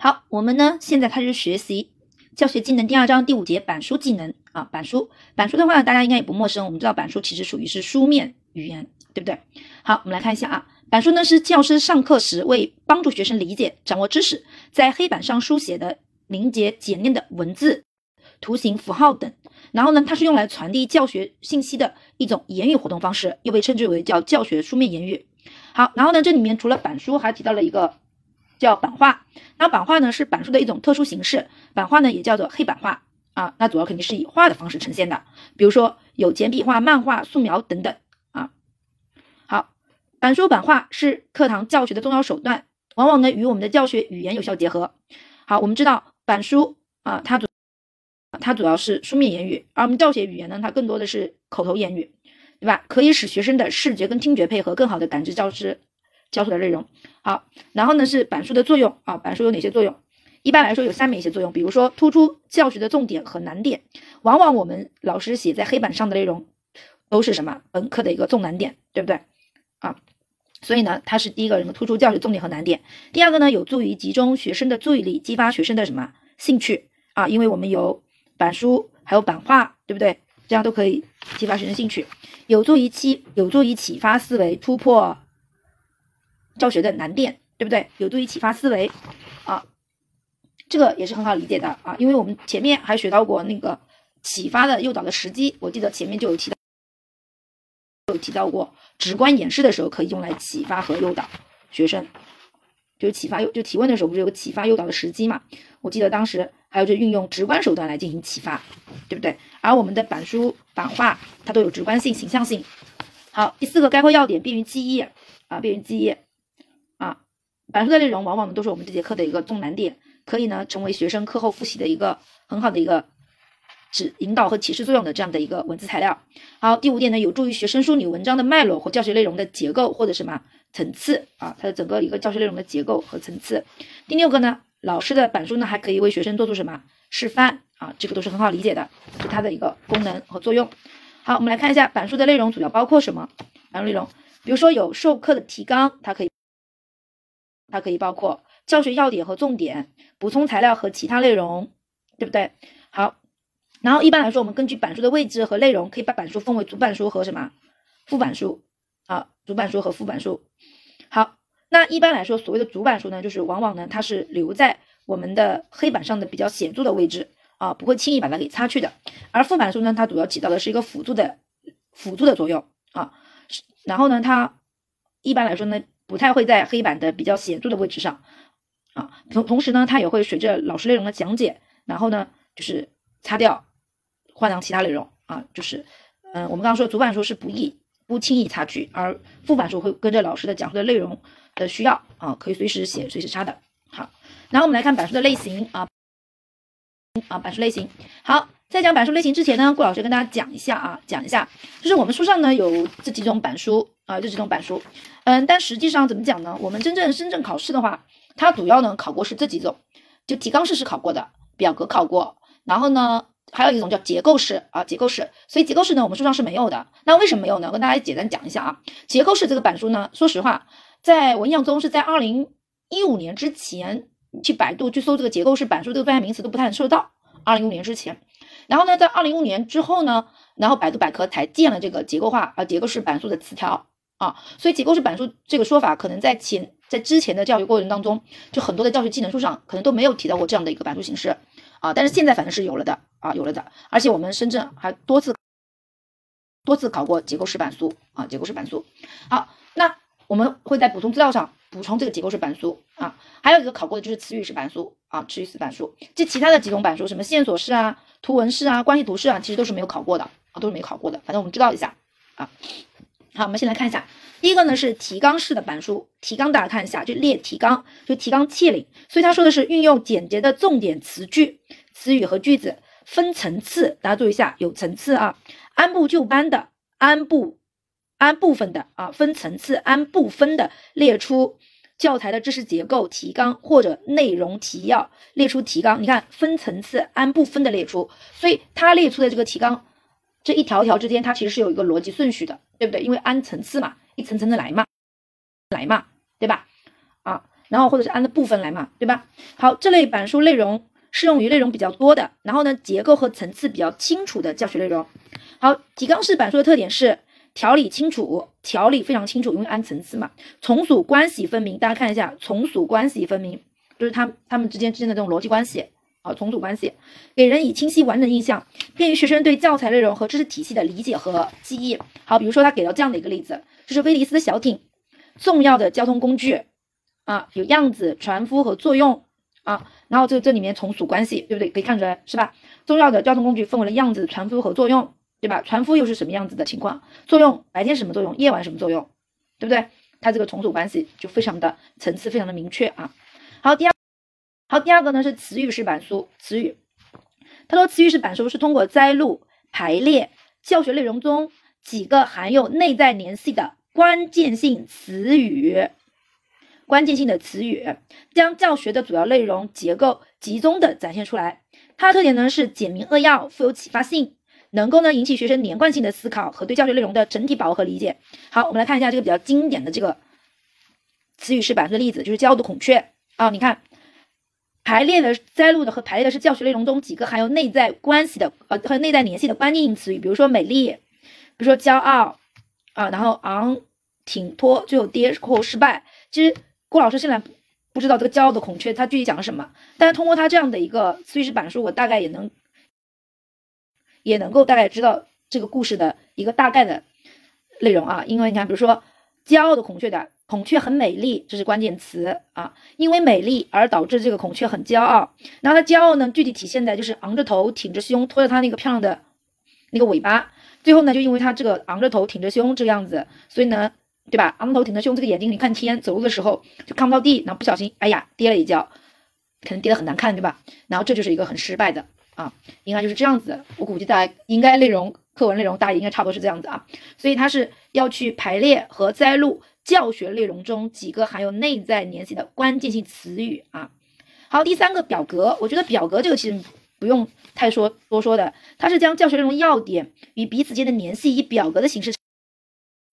好，我们呢现在开始学习教学技能第二章第五节板书技能啊，板书，板书的话大家应该也不陌生，我们知道板书其实属于是书面语言，对不对？好，我们来看一下啊，板书呢是教师上课时为帮助学生理解、掌握知识，在黑板上书写的凝结简练的文字、图形、符号等，然后呢，它是用来传递教学信息的一种言语活动方式，又被称之为叫教学书面言语。好，然后呢，这里面除了板书，还提到了一个。叫版画，那版画呢是板书的一种特殊形式，版画呢也叫做黑板画啊，那主要肯定是以画的方式呈现的，比如说有简笔画、漫画、素描等等啊。好，板书版画是课堂教学的重要手段，往往呢与我们的教学语言有效结合。好，我们知道板书啊，它主它主要是书面言语，而我们教学语言呢，它更多的是口头言语，对吧？可以使学生的视觉跟听觉配合，更好的感知教师。教授的内容好，然后呢是板书的作用啊，板书有哪些作用？一般来说有下面一些作用，比如说突出教学的重点和难点。往往我们老师写在黑板上的内容都是什么？本课的一个重难点，对不对？啊，所以呢，它是第一个什么？突出教学重点和难点。第二个呢，有助于集中学生的注意力，激发学生的什么兴趣啊？因为我们有板书，还有版画，对不对？这样都可以激发学生兴趣，有助于启有助于启发思维，突破。教学的难点，对不对？有助于启发思维啊，这个也是很好理解的啊，因为我们前面还学到过那个启发的诱导的时机，我记得前面就有提到，有提到过直观演示的时候可以用来启发和诱导学生，就是启发诱就提问的时候不是有个启发诱导的时机嘛？我记得当时还有就运用直观手段来进行启发，对不对？而我们的板书版画它都有直观性、形象性。好，第四个概括要点，便于记忆啊，便于记忆。板书的内容往往呢都是我们这节课的一个重难点，可以呢成为学生课后复习的一个很好的一个指引导和启示作用的这样的一个文字材料。好，第五点呢，有助于学生梳理文章的脉络或教学内容的结构或者什么层次啊，它的整个一个教学内容的结构和层次。第六个呢，老师的板书呢还可以为学生做出什么示范啊，这个都是很好理解的，是它的一个功能和作用。好，我们来看一下板书的内容主要包括什么板书内容，比如说有授课的提纲，它可以。它可以包括教学要点和重点、补充材料和其他内容，对不对？好，然后一般来说，我们根据板书的位置和内容，可以把板书分为主板书和什么副板书啊？主板书和副板书。好，那一般来说，所谓的主板书呢，就是往往呢，它是留在我们的黑板上的比较显著的位置啊，不会轻易把它给擦去的。而副板书呢，它主要起到的是一个辅助的辅助的作用啊。然后呢，它一般来说呢。不太会在黑板的比较显著的位置上，啊，同同时呢，它也会随着老师内容的讲解，然后呢，就是擦掉，换上其他内容啊，就是，嗯，我们刚刚说主板书是不易不轻易擦去，而副板书会跟着老师的讲述的内容的需要啊，可以随时写随时擦的。好，然后我们来看板书的类型啊，啊，板书类型。好，在讲板书类型之前呢，顾老师跟大家讲一下啊，讲一下，就是我们书上呢有这几种板书。啊，就这种板书，嗯，但实际上怎么讲呢？我们真正深圳考试的话，它主要呢考过是这几种，就提纲式是考过的，表格考过，然后呢还有一种叫结构式啊，结构式，所以结构式呢我们书上是没有的。那为什么没有呢？我跟大家简单讲一下啊，结构式这个板书呢，说实话，在我印象中是在二零一五年之前去百度去搜这个结构式板书这个专业名词都不太能搜到，二零一五年之前。然后呢，在二零一五年之后呢，然后百度百科才建了这个结构化啊结构式板书的词条。啊，所以结构式板书这个说法，可能在前在之前的教育过程当中，就很多的教学技能书上可能都没有提到过这样的一个板书形式啊。但是现在反正是有了的啊，有了的。而且我们深圳还多次多次考过结构式板书啊，结构式板书。好，那我们会在补充资料上补充这个结构式板书啊。还有一个考过的就是词语式板书啊，词语式板书。这其他的几种板书，什么线索式啊、图文式啊、关系图式啊，其实都是没有考过的，都是没考过的。反正我们知道一下啊。好，我们先来看一下，第一个呢是提纲式的板书，提纲大家看一下，就列提纲，就提纲挈领，所以他说的是运用简洁的重点词句、词语和句子，分层次，大家注意一下，有层次啊，按部就班的，按部按部分的啊，分层次，按部分的列出教材的知识结构、提纲或者内容提要，列出提纲，你看分层次、按部分的列出，所以他列出的这个提纲。这一条条之间，它其实是有一个逻辑顺序的，对不对？因为按层次嘛，一层层的来嘛，来嘛，对吧？啊，然后或者是按的部分来嘛，对吧？好，这类板书内容适用于内容比较多的，然后呢结构和层次比较清楚的教学内容。好，提纲式板书的特点是条理清楚，条理非常清楚，因为按层次嘛。从属关系分明，大家看一下，从属关系分明，就是它它们之间之间的这种逻辑关系啊，从属关系，给人以清晰完整印象，便于学生对教材内容和知识体系的理解和记忆。好，比如说他给了这样的一个例子，就是威尼斯的小艇，重要的交通工具啊，有样子、船夫和作用啊，然后这这里面从属关系，对不对？可以看出来是吧？重要的交通工具分为了样子、船夫和作用。对吧？船夫又是什么样子的情况？作用白天什么作用？夜晚什么作用？对不对？它这个从属关系就非常的层次非常的明确啊。好，第二，好，第二个呢是词语式板书。词语，他说词语式板书是通过摘录、排列教学内容中几个含有内在联系的关键性词语，关键性的词语，将教学的主要内容结构集中的展现出来。它的特点呢是简明扼要，富有启发性。能够呢引起学生连贯性的思考和对教学内容的整体把握和理解。好，我们来看一下这个比较经典的这个词语式板书的例子，就是教读孔雀啊。你看，排列的摘录的和排列的是教学内容中几个含有内在关系的呃和内在联系的关键性词语，比如说美丽，比如说骄傲啊，然后昂、挺、脱，最后跌或失败。其实郭老师现在不知道这个骄傲的孔雀它具体讲了什么，但是通过他这样的一个词语式板书，我大概也能。也能够大概知道这个故事的一个大概的内容啊，因为你看，比如说骄傲的孔雀的孔雀很美丽，这是关键词啊，因为美丽而导致这个孔雀很骄傲。然后它骄傲呢，具体体现在就是昂着头、挺着胸，拖着它那个漂亮的那个尾巴。最后呢，就因为它这个昂着头、挺着胸这个样子，所以呢，对吧？昂着头、挺着胸，这个眼睛你看天，走路的时候就看不到地，然后不小心，哎呀，跌了一跤，可能跌得很难看，对吧？然后这就是一个很失败的。啊，应该就是这样子。我估计大家应该内容课文内容大家应该差不多是这样子啊。所以它是要去排列和摘录教学内容中几个含有内在联系的关键性词语啊。好，第三个表格，我觉得表格这个其实不用太说多说的，它是将教学内容要点与彼此间的联系以表格的形式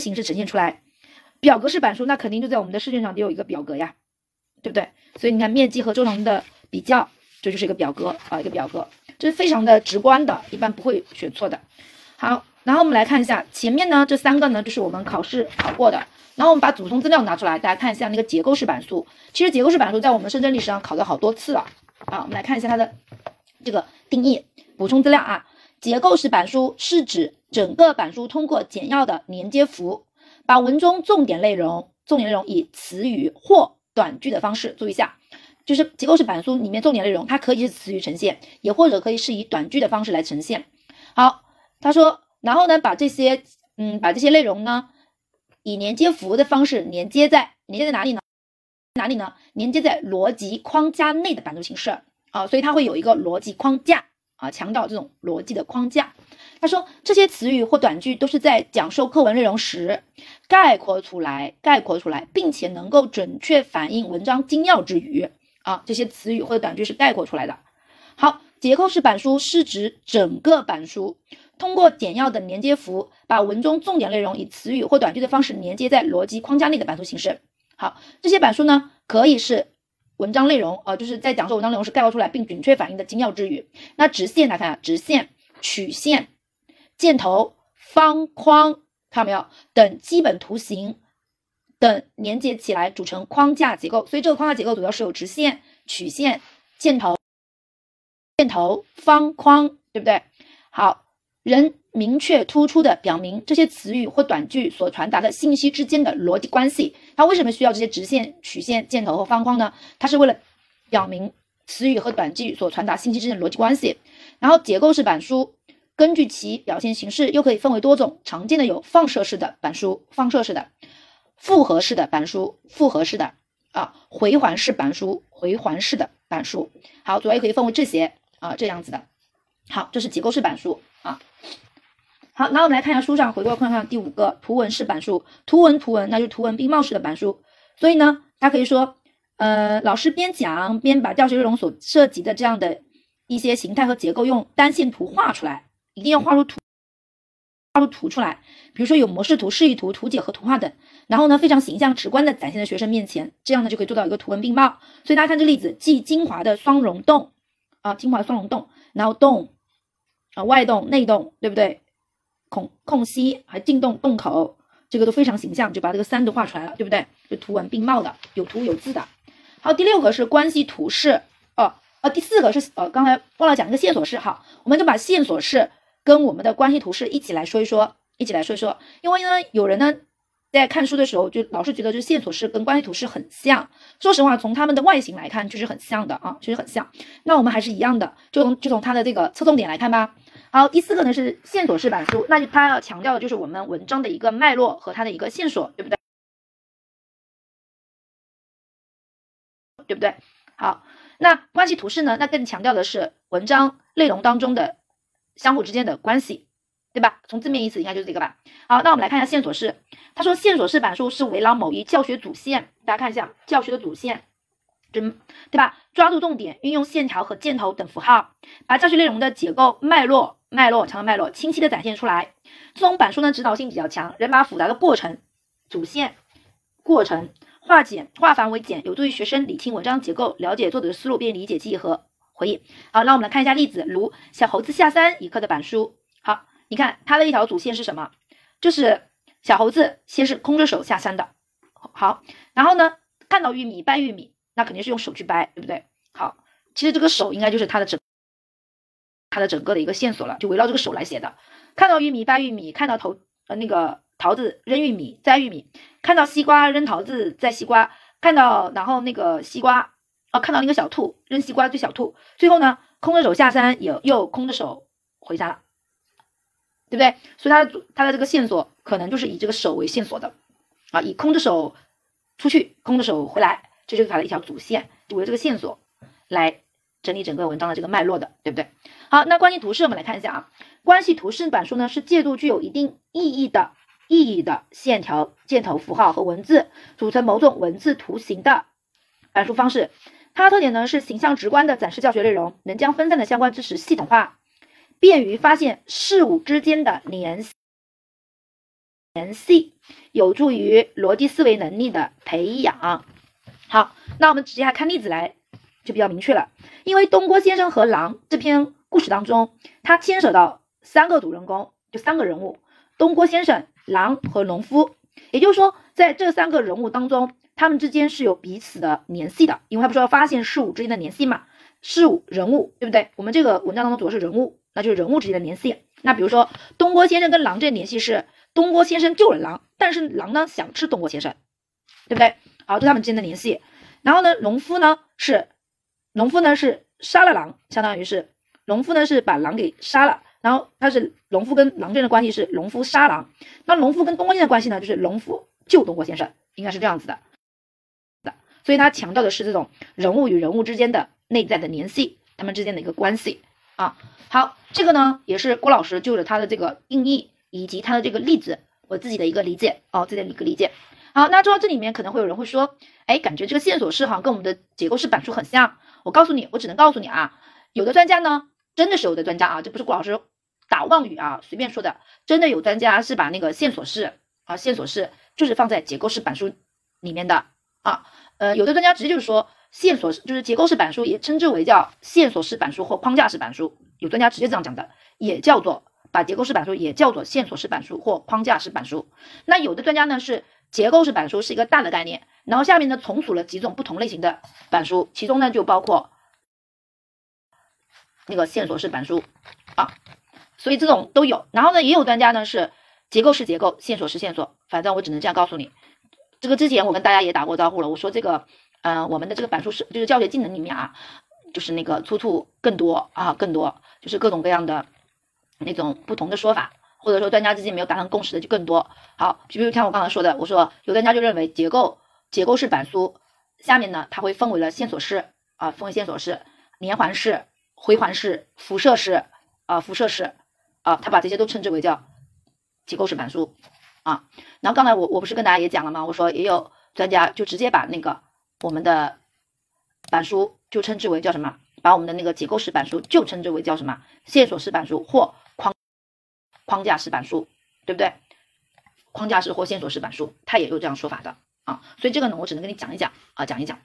形式呈现出来。表格式板书那肯定就在我们的试卷上得有一个表格呀，对不对？所以你看面积和周长的比较，这就是一个表格啊，一个表格。这是非常的直观的，一般不会选错的。好，然后我们来看一下前面呢这三个呢，就是我们考试考过的。然后我们把组成资料拿出来，大家看一下那个结构式板书。其实结构式板书在我们深圳历史上考了好多次了啊。我们来看一下它的这个定义。补充资料啊，结构式板书是指整个板书通过简要的连接符，把文中重点内容、重点内容以词语或短句的方式，注意一下。就是结构式板书里面重点内容，它可以是词语呈现，也或者可以是以短句的方式来呈现。好，他说，然后呢，把这些，嗯，把这些内容呢，以连接符的方式连接在连接在哪里呢？哪里呢？连接在逻辑框架内的板书形式啊，所以它会有一个逻辑框架啊，强调这种逻辑的框架。他说，这些词语或短句都是在讲授课文内容时概括出来，概括出来，并且能够准确反映文章精要之余。啊，这些词语或者短句是概括出来的。好，结构式板书是指整个板书通过简要的连接符，把文中重点内容以词语或短句的方式连接在逻辑框架内的板书形式。好，这些板书呢，可以是文章内容啊，就是在讲授文章内容时概括出来并准确反映的精要之语。那直线，大家看，直线、曲线、箭头、方框，看到没有？等基本图形。等连接起来组成框架结构，所以这个框架结构主要是有直线、曲线、箭头、箭头、方框，对不对？好，人明确突出的表明这些词语或短句所传达的信息之间的逻辑关系。它为什么需要这些直线、曲线、箭头和方框呢？它是为了表明词语和短句所传达信息之间的逻辑关系。然后结构式板书根据其表现形式又可以分为多种，常见的有放射式的板书，放射式的。复合式的板书，复合式的啊，回环式板书，回环式的板书。好，主要也可以分为这些啊，这样子的。好，这是结构式板书啊。好，那我们来看一下书上回过看看第五个图文式板书，图文图文，那就是图文并茂式的板书。所以呢，它可以说，呃，老师边讲边把教学内容所涉及的这样的一些形态和结构用单线图画出来，一定要画出图。画出图出来，比如说有模式图、示意图、图解和图画等，然后呢非常形象直观的展现在学生面前，这样呢就可以做到一个图文并茂。所以大家看这例子，既精华的双溶洞啊，精华双溶洞，然后洞啊外洞内洞，对不对？孔空隙还进洞洞口，这个都非常形象，就把这个三都画出来了，对不对？就图文并茂的，有图有字的。好，第六个是关系图示哦，呃，第四个是呃，刚才忘了讲一个线索式，好，我们就把线索式跟我们的关系图示一起来说一说，一起来说一说。因为呢，有人呢在看书的时候就老是觉得这线索式跟关系图示很像，说实话，从他们的外形来看就是很像的啊，确实很像。那我们还是一样的，就从就从它的这个侧重点来看吧。好，第四个呢是线索式板书，那就它要强调的就是我们文章的一个脉络和它的一个线索，对不对？对不对？好，那关系图示呢？那更强调的是文章内容当中的相互之间的关系，对吧？从字面意思应该就是这个吧。好，那我们来看一下线索式。他说线索式板书是围绕某一教学主线，大家看一下教学的主线，真对吧？抓住重点，运用线条和箭头等符号，把教学内容的结构脉络、脉络强的脉络清晰的展现出来。这种板书呢，指导性比较强，人把复杂的过程、主线、过程。化简化繁为简，有助于学生理清文章结构，了解作者的思路，并理解记忆和回忆。好，那我们来看一下例子，如小猴子下山一课的板书。好，你看它的一条主线是什么？就是小猴子先是空着手下山的。好，然后呢，看到玉米掰玉米，那肯定是用手去掰，对不对？好，其实这个手应该就是它的整它的整个的一个线索了，就围绕这个手来写的。看到玉米掰玉米，看到头呃那个。桃子扔玉米摘玉米，看到西瓜扔桃子摘西瓜，看到然后那个西瓜哦，看到那个小兔扔西瓜追小兔，最后呢空着手下山，也又空着手回家了，对不对？所以它的它的这个线索可能就是以这个手为线索的啊，以空着手出去，空着手回来，这就是它的一条主线，就围这个线索来整理整个文章的这个脉络的，对不对？好，那关系图示我们来看一下啊，关系图示板书呢是借助具有一定意义的。意义的线条、箭头、符号和文字组成某种文字图形的板书方式。它的特点呢是形象直观的展示教学内容，能将分散的相关知识系统化，便于发现事物之间的联系，联系有助于逻辑思维能力的培养。好，那我们直接来看例子来就比较明确了。因为东郭先生和狼这篇故事当中，它牵扯到三个主人公，就三个人物：东郭先生。狼和农夫，也就是说，在这三个人物当中，他们之间是有彼此的联系的，因为他不是要发现事物之间的联系嘛？事物、人物，对不对？我们这个文章当中主要是人物，那就是人物之间的联系。那比如说，东郭先生跟狼这联系是东郭先生救了狼，但是狼呢想吃东郭先生，对不对？好，这是他们之间的联系。然后呢，农夫呢是农夫呢是杀了狼，相当于是农夫呢是把狼给杀了。然后他是农夫跟狼之间的关系是农夫杀狼，那农夫跟东郭先生的关系呢，就是农夫救东郭先生，应该是这样子的的。所以他强调的是这种人物与人物之间的内在的联系，他们之间的一个关系啊。好，这个呢也是郭老师就着他的这个定义以及他的这个例子，我自己的一个理解哦，自己的一个理解。好，那说到这里面可能会有人会说，哎，感觉这个线索式好像跟我们的结构式板书很像。我告诉你，我只能告诉你啊，有的专家呢，真的是有的专家啊，这不是郭老师。打妄语啊，随便说的。真的有专家是把那个线索式啊，线索式就是放在结构式板书里面的啊。呃，有的专家直接就是说线索式就是结构式板书，也称之为叫线索式板书或框架式板书。有专家直接这样讲的，也叫做把结构式板书也叫做线索式板书或框架式板书。那有的专家呢是结构式板书是一个大的概念，然后下面呢重组了几种不同类型的板书，其中呢就包括那个线索式板书啊。所以这种都有，然后呢，也有专家呢是结构式结构，线索是线索，反正我只能这样告诉你。这个之前我跟大家也打过招呼了，我说这个，嗯，我们的这个板书是就是教学技能里面啊，就是那个出处更多啊，更多，就是各种各样的那种不同的说法，或者说专家之间没有达成共识的就更多。好，就比如像我刚才说的，我说有专家就认为结构结构式板书下面呢，它会分为了线索式啊，分为线索式、连环式、回环式、辐射式啊，辐射式。啊，他把这些都称之为叫结构式板书啊。然后刚才我我不是跟大家也讲了吗？我说也有专家就直接把那个我们的板书就称之为叫什么？把我们的那个结构式板书就称之为叫什么？线索式板书或框架式板书对不对？框架式或线索式板书，它也有这样说法的啊。所以这个呢，我只能跟你讲一讲啊，讲一讲。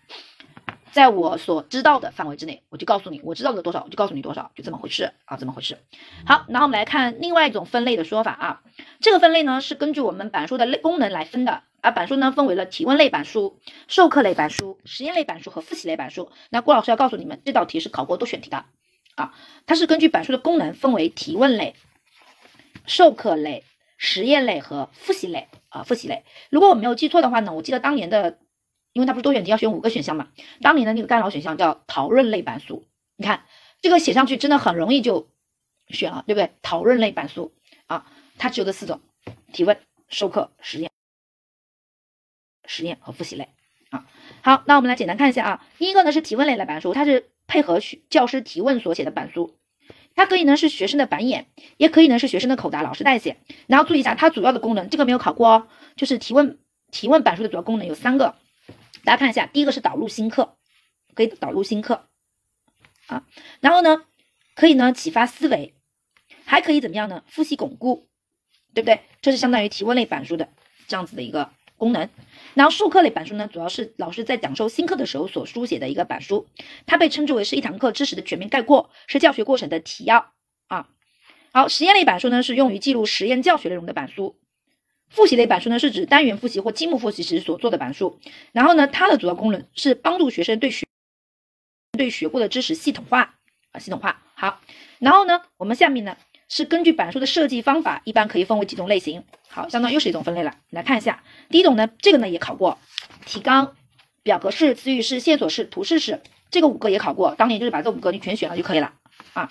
在我所知道的范围之内，我就告诉你，我知道的多少，我就告诉你多少，就这么回事啊，这么回事。好，然后我们来看另外一种分类的说法啊，这个分类呢是根据我们板书的类功能来分的啊。板书呢分为了提问类板书、授课类板书、实验类板书和复习类板书。那郭老师要告诉你们，这道题是考过多选题的啊，它是根据板书的功能分为提问类、授课类、实验类和复习类啊，复习类。如果我没有记错的话呢，我记得当年的。因为它不是多选题要选五个选项嘛，当年的那个干扰选项叫讨论类板书，你看这个写上去真的很容易就选了，对不对？讨论类板书啊，它只有这四种：提问、授课、实验、实验和复习类啊。好，那我们来简单看一下啊，第一个呢是提问类的板书，它是配合学教师提问所写的板书，它可以呢是学生的板演，也可以呢是学生的口答，老师代写。然后注意一下，它主要的功能这个没有考过哦，就是提问提问板书的主要功能有三个。大家看一下，第一个是导入新课，可以导入新课啊，然后呢，可以呢启发思维，还可以怎么样呢？复习巩固，对不对？这是相当于提问类板书的这样子的一个功能。然后授课类板书呢，主要是老师在讲授新课的时候所书写的一个板书，它被称之为是一堂课知识的全面概括，是教学过程的提要啊。好，实验类板书呢，是用于记录实验教学内容的板书。复习类板书呢，是指单元复习或积木复习时所做的板书。然后呢，它的主要功能是帮助学生对学对学过的知识系统化啊，系统化。好，然后呢，我们下面呢是根据板书的设计方法，一般可以分为几种类型。好，相当于又是一种分类了。来看一下，第一种呢，这个呢也考过，提纲、表格式、词语式、线索式、图示式，这个五个也考过。当年就是把这五个你全选了就可以了啊。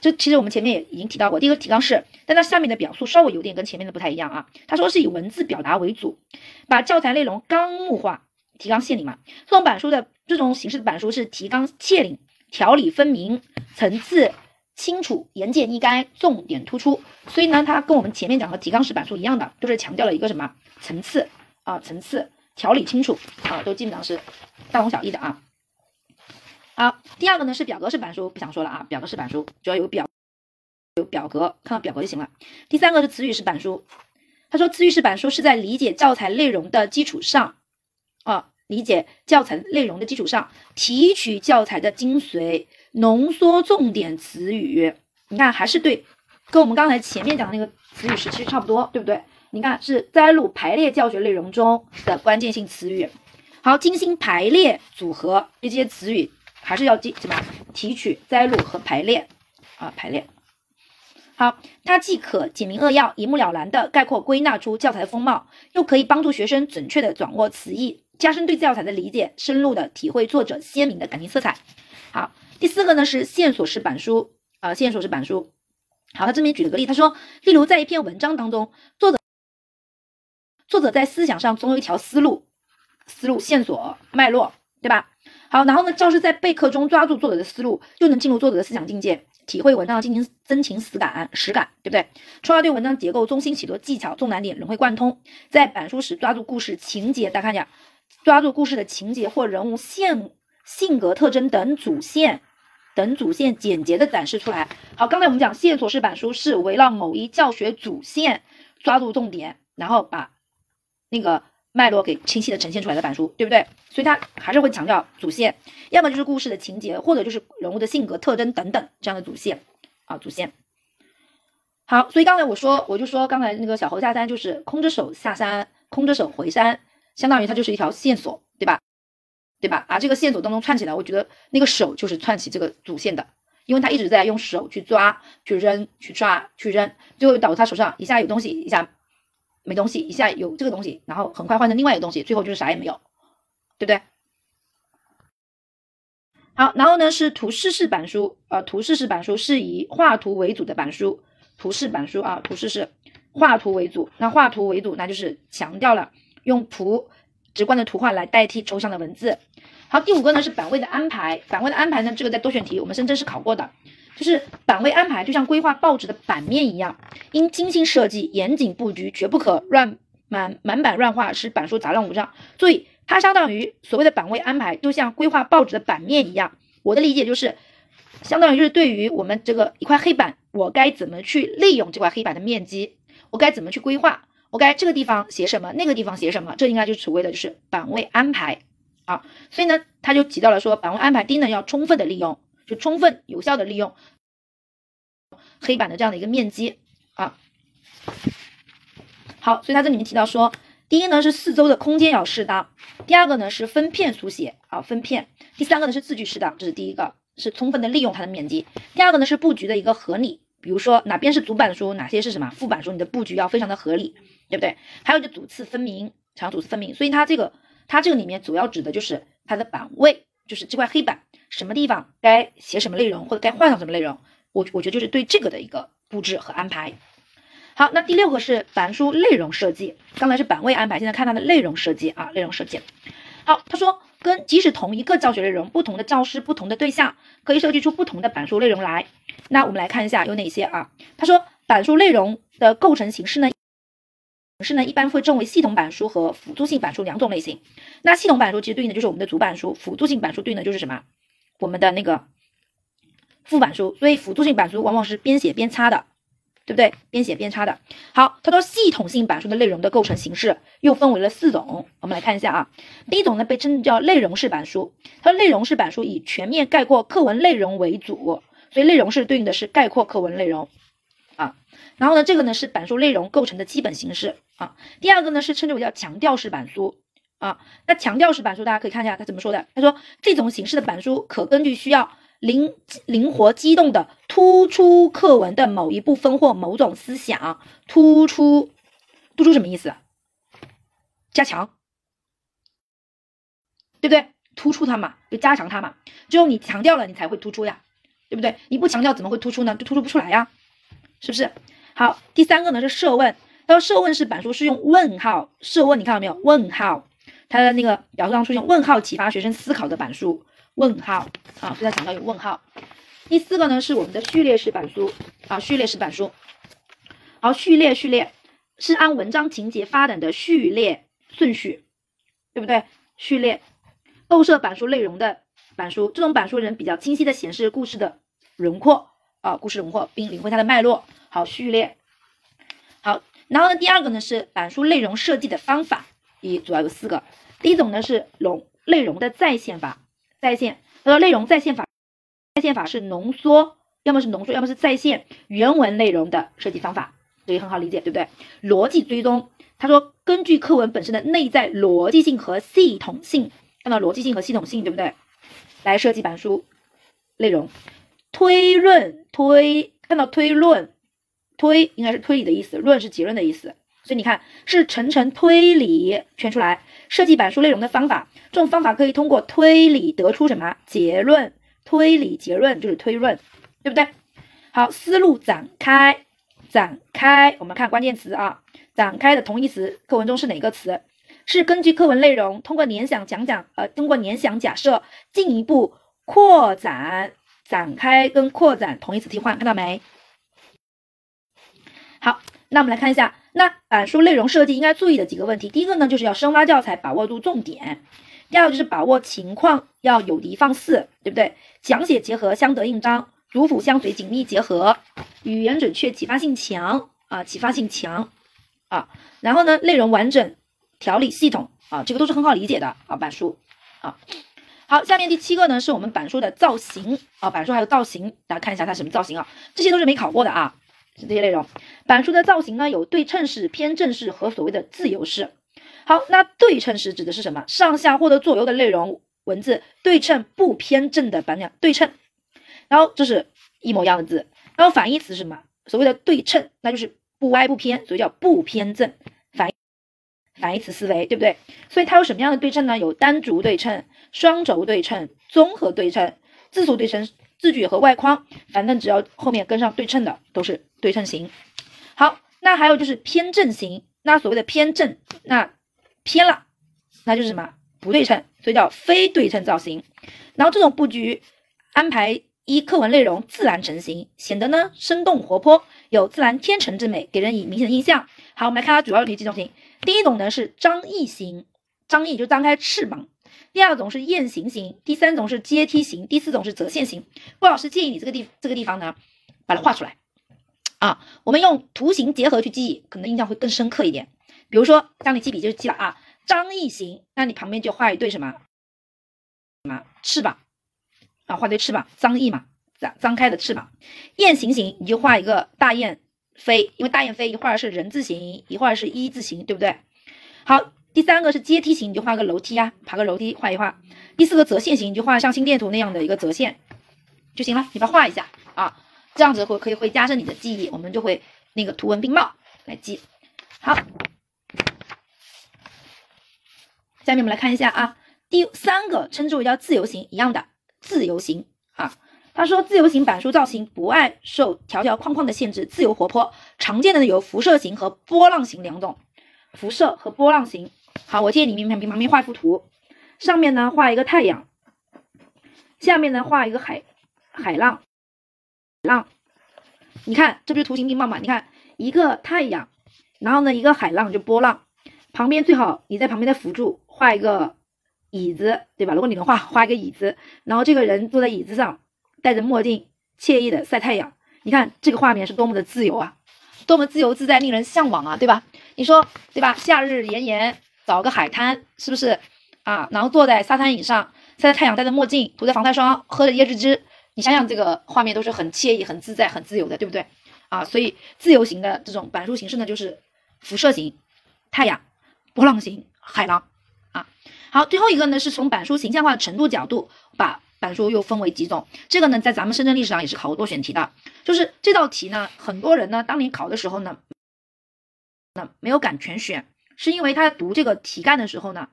这其实我们前面也已经提到过，第一个提纲式，但它下面的表述稍微有点跟前面的不太一样啊。他说是以文字表达为主，把教材内容纲目化，提纲挈领嘛。这种板书的这种形式的板书是提纲挈领，条理分明，层次清楚，言简意赅，重点突出。所以呢，它跟我们前面讲的提纲式板书一样的，都是强调了一个什么层次啊，层次，条理清楚啊，都基本上是大同小异的啊。好，第二个呢是表格式板书，不想说了啊。表格式板书主要有表有表格，看到表格就行了。第三个是词语式板书，他说词语式板书是在理解教材内容的基础上，啊，理解教材内容的基础上，提取教材的精髓，浓缩重点词语。你看，还是对，跟我们刚才前面讲的那个词语时期差不多，对不对？你看是摘录排列教学内容中的关键性词语，好，精心排列组合这些词语。还是要记什么？提取、摘录和排列啊，排列。好，它既可简明扼要、一目了然的概括归纳出教材的风貌，又可以帮助学生准确的掌握词义，加深对教材的理解，深入的体会作者鲜明的感情色彩。好，第四个呢是线索式板书啊，线索式板书。好，他这边举了个例，他说，例如在一篇文章当中，作者作者在思想上总有一条思路、思路线索脉络，对吧？好，然后呢，教师在备课中抓住作者的思路，就能进入作者的思想境界，体会文章的进行真情实感实感，对不对？从而对文章结构、中心、许多技巧、重难点融会贯通。在板书时抓住故事情节，大家看一下，抓住故事的情节或人物线、性格特征等主线，等主线简洁的展示出来。好，刚才我们讲线索式板书是围绕某一教学主线抓住重点，然后把那个。脉络给清晰的呈现出来的板书，对不对？所以它还是会强调主线，要么就是故事的情节，或者就是人物的性格特征等等这样的主线啊，主线。好，所以刚才我说，我就说刚才那个小猴下山就是空着手下山，空着手回山，相当于它就是一条线索，对吧？对吧？啊，这个线索当中串起来，我觉得那个手就是串起这个主线的，因为他一直在用手去抓、去扔、去抓、去扔，最后导致他手上一下有东西，一下。没东西，一下有这个东西，然后很快换成另外一个东西，最后就是啥也没有，对不对？好，然后呢是图示式板书，呃，图示式板书是以画图为主的板书，图示板书啊，图示是画图为主，那画图为主，那就是强调了用图直观的图画来代替抽象的文字。好，第五个呢是版位的安排，版位的安排呢，这个在多选题我们深圳是考过的。就是版位安排，就像规划报纸的版面一样，应精心设计、严谨布局，绝不可乱满满版乱画，使板书杂乱无章。注意，它相当于所谓的版位安排，就像规划报纸的版面一样。我的理解就是，相当于就是对于我们这个一块黑板，我该怎么去利用这块黑板的面积？我该怎么去规划？我该这个地方写什么，那个地方写什么？这应该就是所谓的就是版位安排啊。所以呢，他就提到了说，版位安排第一呢要充分的利用，就充分有效的利用黑板的这样的一个面积啊。好，所以他这里面提到说，第一呢是四周的空间要适当，第二个呢是分片书写啊，分片，第三个呢是字距适当，这是第一个，是充分的利用它的面积。第二个呢是布局的一个合理，比如说哪边是主板书，哪些是什么副板书，你的布局要非常的合理。对不对？还有就主次分明，强主次分明，所以它这个它这个里面主要指的就是它的版位，就是这块黑板什么地方该写什么内容或者该换上什么内容，我我觉得就是对这个的一个布置和安排。好，那第六个是板书内容设计，刚才是版位安排，现在看它的内容设计啊，内容设计。好，他说跟即使同一个教学内容，不同的教师、不同的对象，可以设计出不同的板书内容来。那我们来看一下有哪些啊？他说板书内容的构成形式呢？是呢，一般会分为系统板书和辅助性板书两种类型。那系统板书其实对应的就是我们的主板书，辅助性板书对应的就是什么？我们的那个副板书。所以辅助性板书往往是边写边擦的，对不对？边写边擦的。好，他说系统性板书的内容的构成形式又分为了四种，我们来看一下啊。第一种呢被称叫内容式板书，它说内容式板书以全面概括课文内容为主，所以内容式对应的是概括课文内容。然后呢，这个呢是板书内容构成的基本形式啊。第二个呢是称之为叫强调式板书啊。那强调式板书大家可以看一下他怎么说的。他说这种形式的板书可根据需要灵灵活机动的突出课文的某一部分或某种思想，突出突出什么意思？加强，对不对？突出它嘛，就加强它嘛。只有你强调了，你才会突出呀，对不对？你不强调怎么会突出呢？就突出不出来呀，是不是？好，第三个呢是设问。他说设问式板书是用问号设问，你看到没有？问号，它的那个表述上出现问号，启发学生思考的板书。问号啊，所以他讲到有问号。第四个呢是我们的序列式板书啊，序列式板书。好，序列序列是按文章情节发展的序列顺序，对不对？序列构设板书内容的板书，这种板书能比较清晰的显示故事的轮廓啊，故事轮廓，并领会它的脉络。好，序列好，然后呢，第二个呢是板书内容设计的方法，一主要有四个。第一种呢是容内容的再现法，再现。他说内容再现法，再现法是浓缩，要么是浓缩，要么是再现原文内容的设计方法，这个很好理解，对不对？逻辑追踪，他说根据课文本身的内在逻辑性和系统性，看到逻辑性和系统性，对不对？来设计板书内容，推论推，看到推论。推应该是推理的意思，论是结论的意思，所以你看是层层推理圈出来设计板书内容的方法。这种方法可以通过推理得出什么结论？推理结论就是推论，对不对？好，思路展开，展开，我们看关键词啊，展开的同义词课文中是哪个词？是根据课文内容，通过联想讲讲，呃，通过联想假设进一步扩展，展开跟扩展同义词替换，看到没？好，那我们来看一下，那板书内容设计应该注意的几个问题。第一个呢，就是要深挖教材，把握住重点；第二个就是把握情况，要有的放矢，对不对？讲解结合，相得益彰，主辅相随，紧密结合，语言准确，启发性强啊，启发性强啊。然后呢，内容完整，条理系统啊，这个都是很好理解的啊，板书啊。好，下面第七个呢，是我们板书的造型啊，板书还有造型，大家看一下它什么造型啊？这些都是没考过的啊。这些内容，板书的造型呢有对称式、偏正式和所谓的自由式。好，那对称式指的是什么？上下或者左右的内容文字对称不偏正的板两对称，然后这是一模一样的字。然后反义词是什么？所谓的对称，那就是不歪不偏，所以叫不偏正。反反义词思维，对不对？所以它有什么样的对称呢？有单轴对称、双轴对称、综合对称、字数对称。字句和外框，反正只要后面跟上对称的，都是对称型。好，那还有就是偏正型。那所谓的偏正，那偏了，那就是什么？不对称，所以叫非对称造型。然后这种布局安排依课文内容自然成型，显得呢生动活泼，有自然天成之美，给人以明显的印象。好，我们来看它主要有几种型。第一种呢是张翼型，张翼就张开翅膀。第二种是雁行型，第三种是阶梯型，第四种是折线型。郭老师建议你这个地这个地方呢，把它画出来啊，我们用图形结合去记忆，可能印象会更深刻一点。比如说，当你记笔就记了啊，张翼行，那你旁边就画一对什么什么翅膀啊，画对翅膀，张翼嘛，张张开的翅膀。雁行行，你就画一个大雁飞，因为大雁飞一会儿是人字形，一会儿是一字形，对不对？好，第三个是阶梯型，你就画个楼梯啊，爬个楼梯画一画。第四个折线型，你就画像心电图那样的一个折线就行了，你把它画一下啊，这样子会可以会加深你的记忆，我们就会那个图文并茂来记。好。下面我们来看一下啊，第三个称之为叫自由型一样的自由型啊。他说自由型板书造型不爱受条条框框的限制，自由活泼。常见的呢有辐射型和波浪型两种，辐射和波浪型。好，我建议你们旁边画一幅图，上面呢画一个太阳，下面呢画一个海海浪浪。你看这不是图形并茂嘛？你看一个太阳，然后呢一个海浪就波浪，旁边最好你在旁边再辅助。画一个椅子，对吧？如果你能画，画一个椅子，然后这个人坐在椅子上，戴着墨镜，惬意的晒太阳。你看这个画面是多么的自由啊，多么自由自在，令人向往啊，对吧？你说对吧？夏日炎炎，找个海滩，是不是啊？然后坐在沙滩椅上晒太阳，戴着墨镜，涂着防晒霜，喝着椰汁汁，你想想这个画面都是很惬意、很自在、很自由的，对不对？啊，所以自由型的这种板书形式呢，就是辐射型太阳，波浪形海浪啊。好，最后一个呢，是从板书形象化的程度角度，把板书又分为几种。这个呢，在咱们深圳历史上也是考过多选题的。就是这道题呢，很多人呢，当年考的时候呢，那没有敢全选，是因为他读这个题干的时候呢，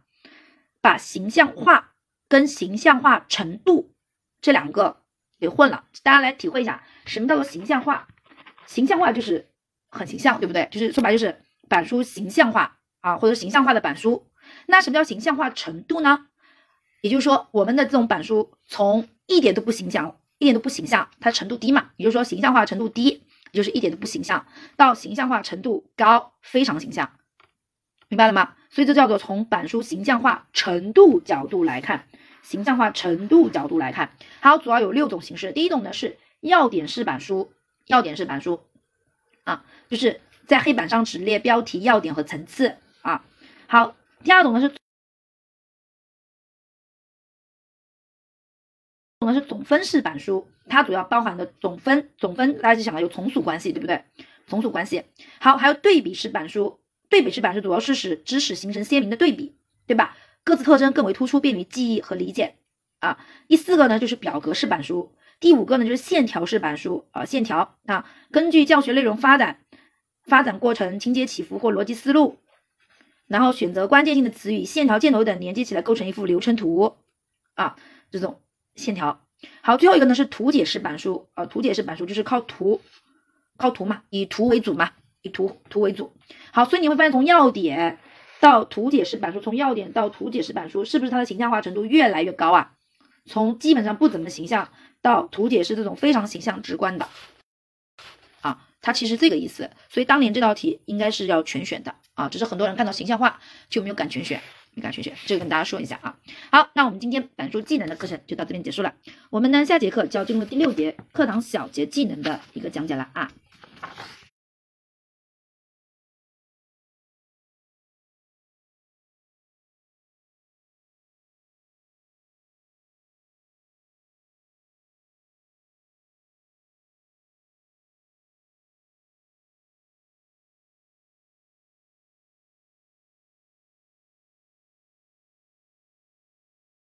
把形象化跟形象化程度这两个给混了。大家来体会一下，什么叫做形象化？形象化就是很形象，对不对？就是说白就是板书形象化啊，或者形象化的板书。那什么叫形象化程度呢？也就是说，我们的这种板书从一点都不形象，一点都不形象，它程度低嘛？也就是说，形象化程度低，也就是一点都不形象，到形象化程度高，非常形象，明白了吗？所以这叫做从板书形象化程度角度来看，形象化程度角度来看，好，主要有六种形式。第一种呢是要点式板书，要点式板书啊，就是在黑板上只列标题、要点和层次啊。好。第二种呢是，种呢是总分式板书，它主要包含的总分，总分大家就想到有从属关系，对不对？从属关系。好，还有对比式板书，对比式板书主要是使知识形成鲜明的对比，对吧？各自特征更为突出，便于记忆和理解啊。第四个呢就是表格式板书，第五个呢就是线条式板书啊，线条啊，根据教学内容发展、发展过程、情节起伏或逻辑思路。然后选择关键性的词语、线条、箭头等连接起来，构成一幅流程图啊，这种线条。好，最后一个呢是图解式板书啊，图解式板书就是靠图，靠图嘛，以图为主嘛，图图为主。好，所以你会发现从要点到图解释板书，从要点到图解释板书，是不是它的形象化程度越来越高啊？从基本上不怎么形象到图解是这种非常形象直观的。啊它其实这个意思，所以当年这道题应该是要全选的啊，只是很多人看到形象化就没有敢全选，没敢全选，这个跟大家说一下啊。好，那我们今天板书技能的课程就到这边结束了，我们呢下节课就要进入第六节课堂小节技能的一个讲解了啊。